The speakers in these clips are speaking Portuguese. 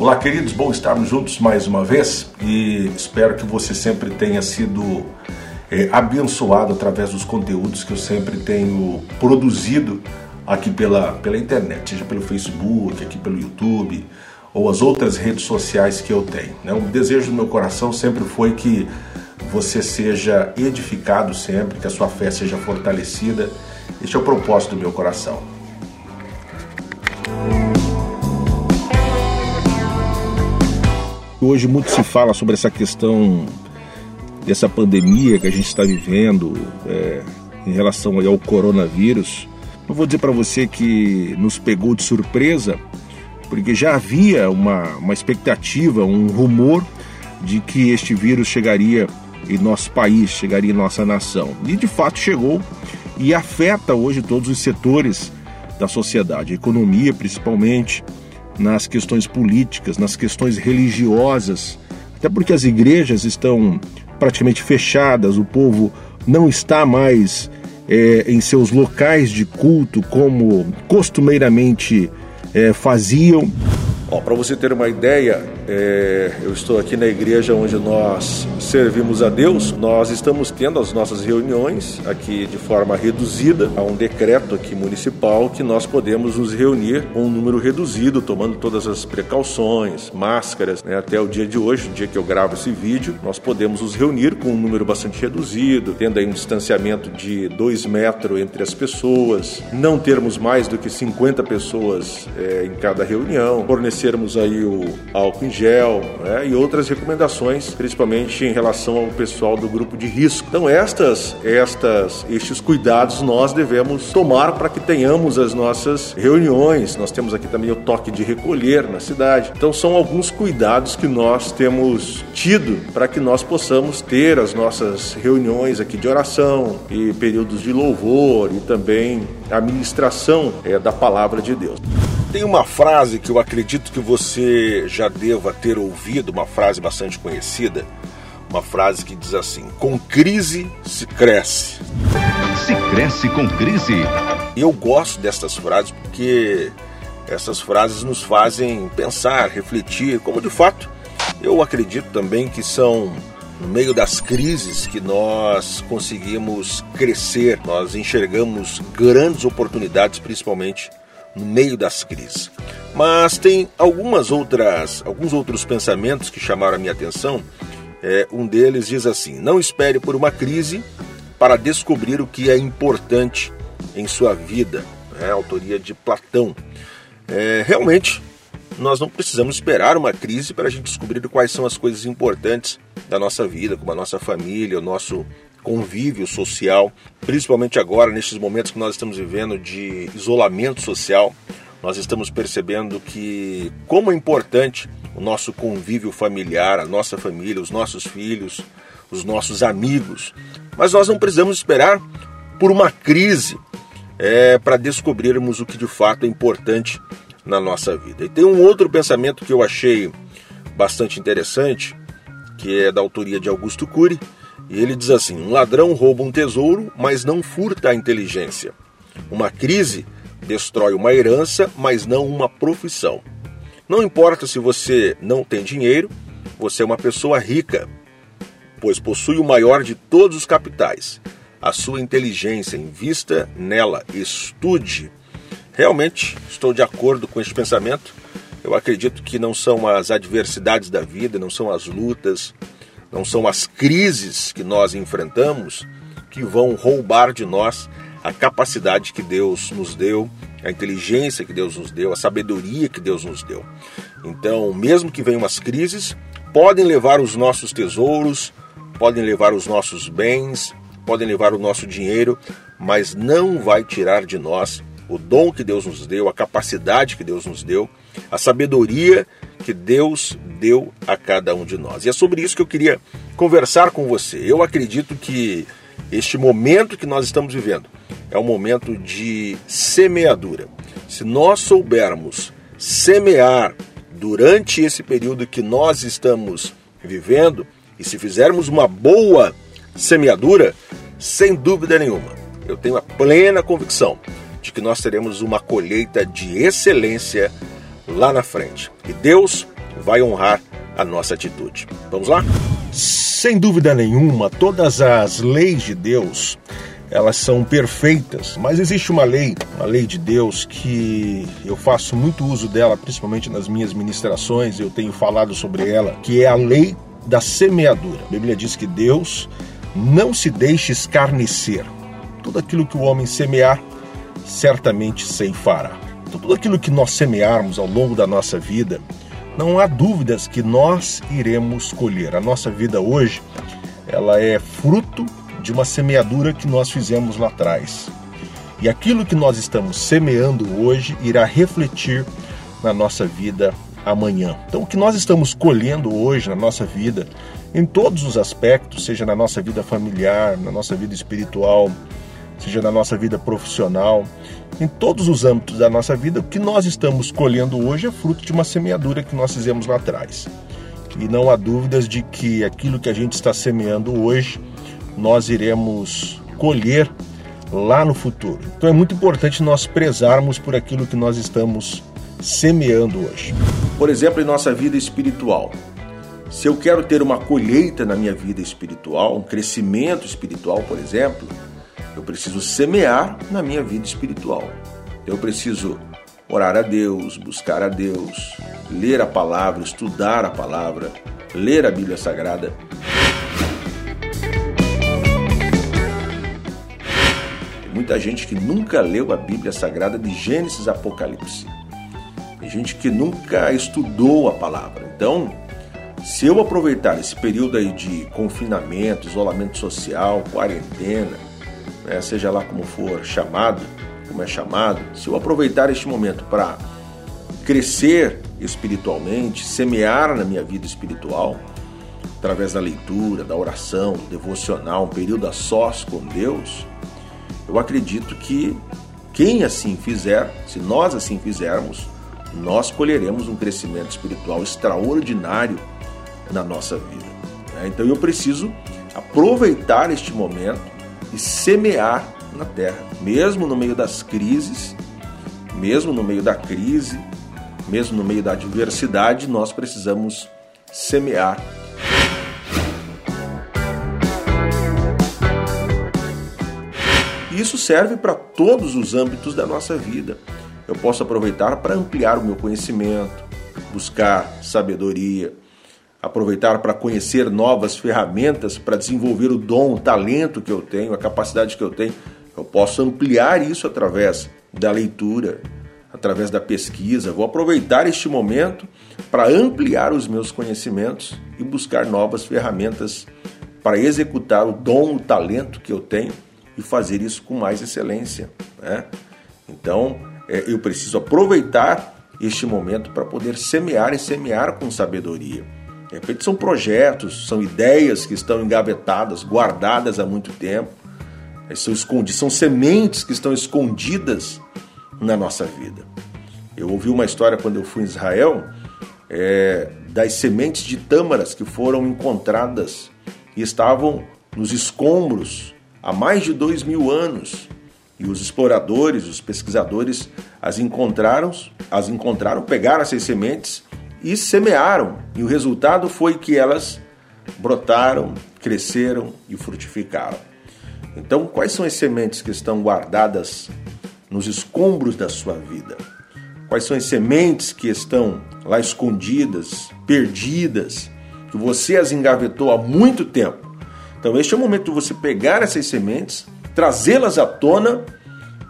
Olá, queridos, bom estarmos juntos mais uma vez e espero que você sempre tenha sido é, abençoado através dos conteúdos que eu sempre tenho produzido aqui pela, pela internet, seja pelo Facebook, aqui pelo YouTube ou as outras redes sociais que eu tenho. Né? O desejo do meu coração sempre foi que você seja edificado sempre, que a sua fé seja fortalecida. Este é o propósito do meu coração. Hoje muito se fala sobre essa questão dessa pandemia que a gente está vivendo é, em relação ao coronavírus. Eu vou dizer para você que nos pegou de surpresa, porque já havia uma, uma expectativa, um rumor de que este vírus chegaria em nosso país, chegaria em nossa nação. E de fato chegou e afeta hoje todos os setores da sociedade, a economia principalmente, nas questões políticas, nas questões religiosas, até porque as igrejas estão praticamente fechadas, o povo não está mais é, em seus locais de culto como costumeiramente é, faziam. Para você ter uma ideia, é, eu estou aqui na igreja onde nós servimos a Deus. Nós estamos tendo as nossas reuniões aqui de forma reduzida. Há um decreto aqui municipal que nós podemos nos reunir com um número reduzido, tomando todas as precauções, máscaras. Né? Até o dia de hoje, o dia que eu gravo esse vídeo, nós podemos nos reunir com um número bastante reduzido, tendo aí um distanciamento de dois metros entre as pessoas, não termos mais do que 50 pessoas é, em cada reunião, fornecermos aí o álcool em gel né, e outras recomendações, principalmente em relação ao pessoal do grupo de risco. Então estas, estas, estes cuidados nós devemos tomar para que tenhamos as nossas reuniões. Nós temos aqui também o toque de recolher na cidade. Então são alguns cuidados que nós temos tido para que nós possamos ter as nossas reuniões aqui de oração e períodos de louvor e também a ministração é, da palavra de Deus. Tem uma frase que eu acredito que você já deva ter ouvido, uma frase bastante conhecida, uma frase que diz assim: com crise se cresce. Se cresce com crise. Eu gosto dessas frases porque essas frases nos fazem pensar, refletir, como de fato eu acredito também que são no meio das crises que nós conseguimos crescer, nós enxergamos grandes oportunidades, principalmente no meio das crises. Mas tem algumas outras, alguns outros pensamentos que chamaram a minha atenção. É, um deles diz assim: não espere por uma crise para descobrir o que é importante em sua vida. É, autoria de Platão. É, realmente, nós não precisamos esperar uma crise para a gente descobrir quais são as coisas importantes da nossa vida, como a nossa família, o nosso convívio social, principalmente agora, nestes momentos que nós estamos vivendo de isolamento social, nós estamos percebendo que como é importante o nosso convívio familiar, a nossa família, os nossos filhos, os nossos amigos. Mas nós não precisamos esperar por uma crise é, para descobrirmos o que de fato é importante na nossa vida. E tem um outro pensamento que eu achei bastante interessante, que é da autoria de Augusto Cury, e ele diz assim: um ladrão rouba um tesouro, mas não furta a inteligência. Uma crise destrói uma herança, mas não uma profissão. Não importa se você não tem dinheiro, você é uma pessoa rica, pois possui o maior de todos os capitais. A sua inteligência, invista nela, estude. Realmente estou de acordo com este pensamento. Eu acredito que não são as adversidades da vida, não são as lutas, não são as crises que nós enfrentamos que vão roubar de nós a capacidade que Deus nos deu, a inteligência que Deus nos deu, a sabedoria que Deus nos deu. Então, mesmo que venham as crises, podem levar os nossos tesouros, podem levar os nossos bens, podem levar o nosso dinheiro, mas não vai tirar de nós o dom que Deus nos deu, a capacidade que Deus nos deu, a sabedoria que Deus deu a cada um de nós. E é sobre isso que eu queria conversar com você. Eu acredito que este momento que nós estamos vivendo é um momento de semeadura. Se nós soubermos semear durante esse período que nós estamos vivendo, e se fizermos uma boa semeadura, sem dúvida nenhuma, eu tenho a plena convicção de que nós teremos uma colheita de excelência lá na frente. E Deus vai honrar a nossa atitude. Vamos lá? Sem dúvida nenhuma, todas as leis de Deus elas são perfeitas, mas existe uma lei, uma lei de Deus que eu faço muito uso dela, principalmente nas minhas ministrações, eu tenho falado sobre ela, que é a lei da semeadura. A Bíblia diz que Deus não se deixa escarnecer. Tudo aquilo que o homem semear, certamente ceifará. Então, tudo aquilo que nós semearmos ao longo da nossa vida, não há dúvidas que nós iremos colher. A nossa vida hoje, ela é fruto de uma semeadura que nós fizemos lá atrás. E aquilo que nós estamos semeando hoje irá refletir na nossa vida amanhã. Então, o que nós estamos colhendo hoje na nossa vida, em todos os aspectos, seja na nossa vida familiar, na nossa vida espiritual, seja na nossa vida profissional, em todos os âmbitos da nossa vida, o que nós estamos colhendo hoje é fruto de uma semeadura que nós fizemos lá atrás. E não há dúvidas de que aquilo que a gente está semeando hoje nós iremos colher lá no futuro. Então é muito importante nós prezarmos por aquilo que nós estamos semeando hoje. Por exemplo, em nossa vida espiritual. Se eu quero ter uma colheita na minha vida espiritual, um crescimento espiritual, por exemplo, eu preciso semear na minha vida espiritual. Eu preciso orar a Deus, buscar a Deus, ler a palavra, estudar a palavra, ler a Bíblia Sagrada muita gente que nunca leu a Bíblia Sagrada de Gênesis a Apocalipse. Tem gente que nunca estudou a palavra. Então, se eu aproveitar esse período aí de confinamento, isolamento social, quarentena, né, seja lá como for chamado, como é chamado, se eu aproveitar este momento para crescer espiritualmente, semear na minha vida espiritual, através da leitura, da oração, devocional, um período a sós com Deus, eu acredito que quem assim fizer, se nós assim fizermos, nós colheremos um crescimento espiritual extraordinário na nossa vida. Né? Então eu preciso aproveitar este momento e semear na terra, mesmo no meio das crises, mesmo no meio da crise, mesmo no meio da adversidade, nós precisamos semear isso serve para todos os âmbitos da nossa vida. Eu posso aproveitar para ampliar o meu conhecimento, buscar sabedoria, aproveitar para conhecer novas ferramentas para desenvolver o dom, o talento que eu tenho, a capacidade que eu tenho. Eu posso ampliar isso através da leitura, através da pesquisa. Vou aproveitar este momento para ampliar os meus conhecimentos e buscar novas ferramentas para executar o dom, o talento que eu tenho e fazer isso com mais excelência. Né? Então, é, eu preciso aproveitar este momento para poder semear e semear com sabedoria. De repente são projetos, são ideias que estão engavetadas, guardadas há muito tempo, são escondidas, são sementes que estão escondidas na nossa vida. Eu ouvi uma história quando eu fui em Israel é, das sementes de tâmaras que foram encontradas e estavam nos escombros há mais de dois mil anos. E os exploradores, os pesquisadores as encontraram, as encontraram, pegaram essas sementes e semearam. E o resultado foi que elas brotaram, cresceram e frutificaram. Então, quais são as sementes que estão guardadas nos escombros da sua vida? Quais são as sementes que estão lá escondidas, perdidas, que você as engavetou há muito tempo? Então, este é o momento de você pegar essas sementes, trazê-las à tona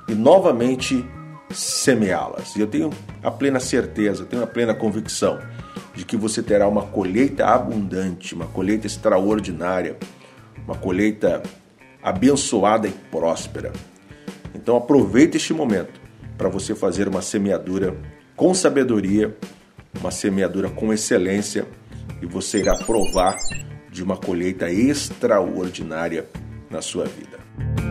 e novamente semeá-las. E eu tenho a plena certeza, tenho a plena convicção de que você terá uma colheita abundante, uma colheita extraordinária, uma colheita abençoada e próspera. Então aproveite este momento para você fazer uma semeadura com sabedoria, uma semeadura com excelência e você irá provar de uma colheita extraordinária na sua vida.